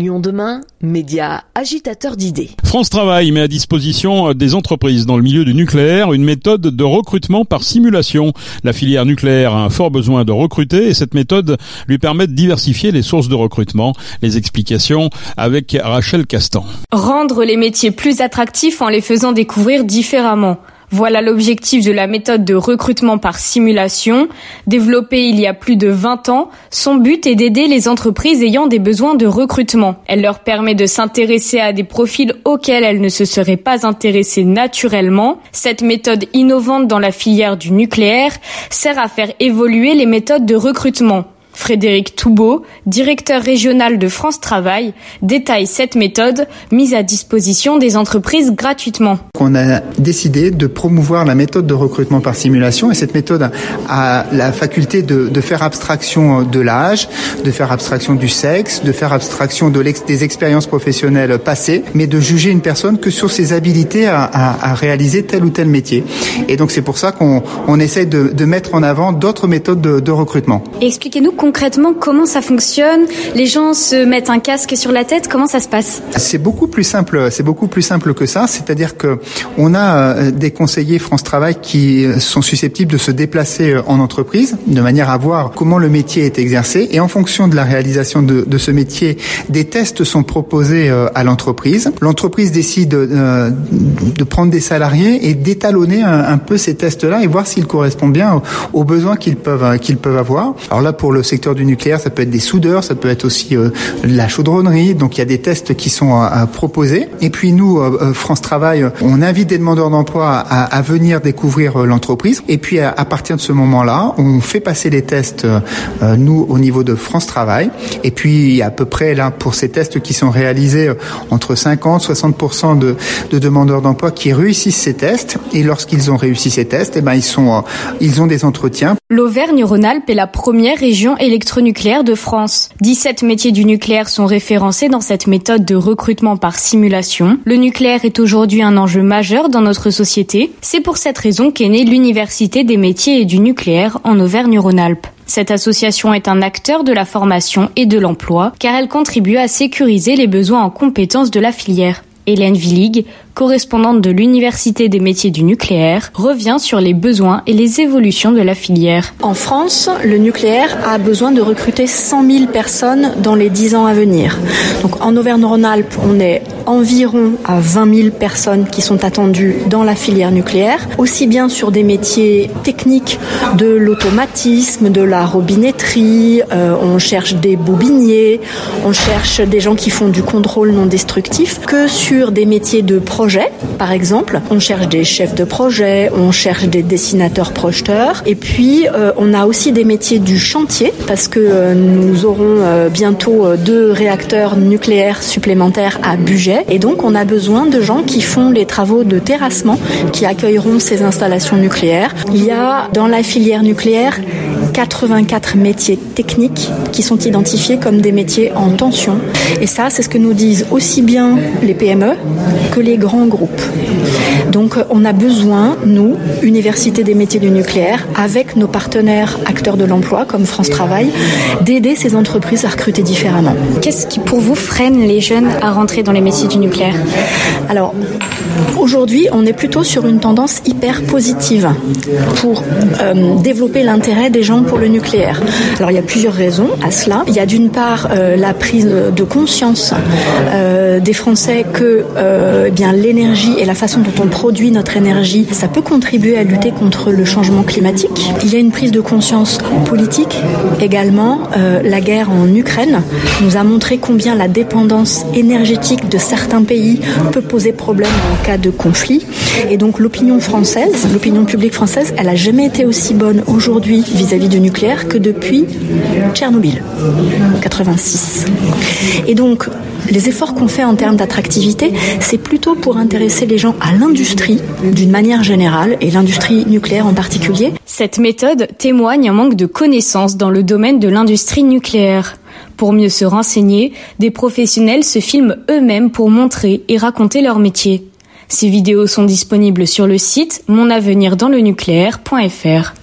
Lyon demain, média agitateur d'idées. France Travail met à disposition des entreprises dans le milieu du nucléaire une méthode de recrutement par simulation. La filière nucléaire a un fort besoin de recruter et cette méthode lui permet de diversifier les sources de recrutement. Les explications avec Rachel Castan. Rendre les métiers plus attractifs en les faisant découvrir différemment. Voilà l'objectif de la méthode de recrutement par simulation. Développée il y a plus de 20 ans, son but est d'aider les entreprises ayant des besoins de recrutement. Elle leur permet de s'intéresser à des profils auxquels elles ne se seraient pas intéressées naturellement. Cette méthode innovante dans la filière du nucléaire sert à faire évoluer les méthodes de recrutement. Frédéric Toubeau, directeur régional de France Travail, détaille cette méthode mise à disposition des entreprises gratuitement. On a décidé de promouvoir la méthode de recrutement par simulation et cette méthode a la faculté de, de faire abstraction de l'âge, de faire abstraction du sexe, de faire abstraction de des expériences professionnelles passées, mais de juger une personne que sur ses habilités à, à, à réaliser tel ou tel métier. Et donc c'est pour ça qu'on on essaie de, de mettre en avant d'autres méthodes de, de recrutement. Expliquez-nous concrètement comment ça fonctionne? Les gens se mettent un casque sur la tête, comment ça se passe? C'est beaucoup plus simple, c'est beaucoup plus simple que ça, c'est-à-dire que on a des conseillers France Travail qui sont susceptibles de se déplacer en entreprise de manière à voir comment le métier est exercé et en fonction de la réalisation de, ce métier, des tests sont proposés à l'entreprise. L'entreprise décide de prendre des salariés et d'étalonner un, un, peu ces tests-là et voir s'ils correspondent bien aux, aux besoins qu'ils peuvent qu'ils peuvent avoir. Alors là pour le secteur du nucléaire, ça peut être des soudeurs, ça peut être aussi euh, la chaudronnerie. Donc il y a des tests qui sont euh, proposés. Et puis nous, euh, France Travail, on invite des demandeurs d'emploi à, à, venir découvrir l'entreprise. Et puis à, à, partir de ce moment-là, on fait passer les tests, nous, au niveau de France Travail. Et puis il y a à peu près là pour ces tests qui sont réalisés entre 50 60 de, de demandeurs d'emploi qui réussissent ces tests. Et lorsqu'ils ont réussi ces tests, eh ben ils sont, ils ont des entretiens. L'Auvergne-Rhône-Alpes est la première région électronucléaire de France. 17 métiers du nucléaire sont référencés dans cette méthode de recrutement par simulation. Le nucléaire est aujourd'hui un enjeu majeur dans notre société. C'est pour cette raison qu'est née l'Université des métiers et du nucléaire en Auvergne-Rhône-Alpes. Cette association est un acteur de la formation et de l'emploi car elle contribue à sécuriser les besoins en compétences de la filière. Hélène Villig, correspondante de l'Université des métiers du nucléaire, revient sur les besoins et les évolutions de la filière. En France, le nucléaire a besoin de recruter 100 000 personnes dans les 10 ans à venir. Donc en Auvergne-Rhône-Alpes, on est environ à 20 000 personnes qui sont attendues dans la filière nucléaire, aussi bien sur des métiers techniques de l'automatisme, de la robinetterie, euh, on cherche des bobiniers, on cherche des gens qui font du contrôle non destructif, que sur des métiers de projet, par exemple. On cherche des chefs de projet, on cherche des dessinateurs projeteurs, et puis euh, on a aussi des métiers du chantier, parce que euh, nous aurons euh, bientôt deux réacteurs nucléaires supplémentaires à budget, et donc on a besoin de gens qui font les travaux de terrassement, qui accueilleront ces installations nucléaires. Il y a dans la filière nucléaire 84 métiers techniques qui sont identifiés comme des métiers en tension. Et ça, c'est ce que nous disent aussi bien les PME que les grands groupes. Donc on a besoin, nous, Université des métiers du nucléaire, avec nos partenaires acteurs de l'emploi comme France Travail, d'aider ces entreprises à recruter différemment. Qu'est-ce qui pour vous freine les jeunes à rentrer dans les métiers du nucléaire? Alors, aujourd'hui, on est plutôt sur une tendance hyper positive pour euh, développer l'intérêt des gens pour le nucléaire. Alors il y a plusieurs raisons à cela. Il y a d'une part euh, la prise de conscience euh, des Français que euh, eh l'énergie et la façon dont on produit notre énergie, ça peut contribuer à lutter contre le changement climatique. Il y a une prise de conscience politique également. La guerre en Ukraine nous a montré combien la dépendance énergétique de certains pays peut poser problème en cas de conflit. Et donc l'opinion française, l'opinion publique française, elle a jamais été aussi bonne aujourd'hui vis-à-vis du nucléaire que depuis Tchernobyl, 86. Et donc les efforts qu'on fait en termes d'attractivité, c'est plutôt pour intéresser les gens à l'industrie d'une manière générale et l'industrie nucléaire en particulier. Cette méthode témoigne un manque de connaissances dans le domaine de l'industrie nucléaire. Pour mieux se renseigner, des professionnels se filment eux-mêmes pour montrer et raconter leur métier. Ces vidéos sont disponibles sur le site monavenirdans nucléaire.fr.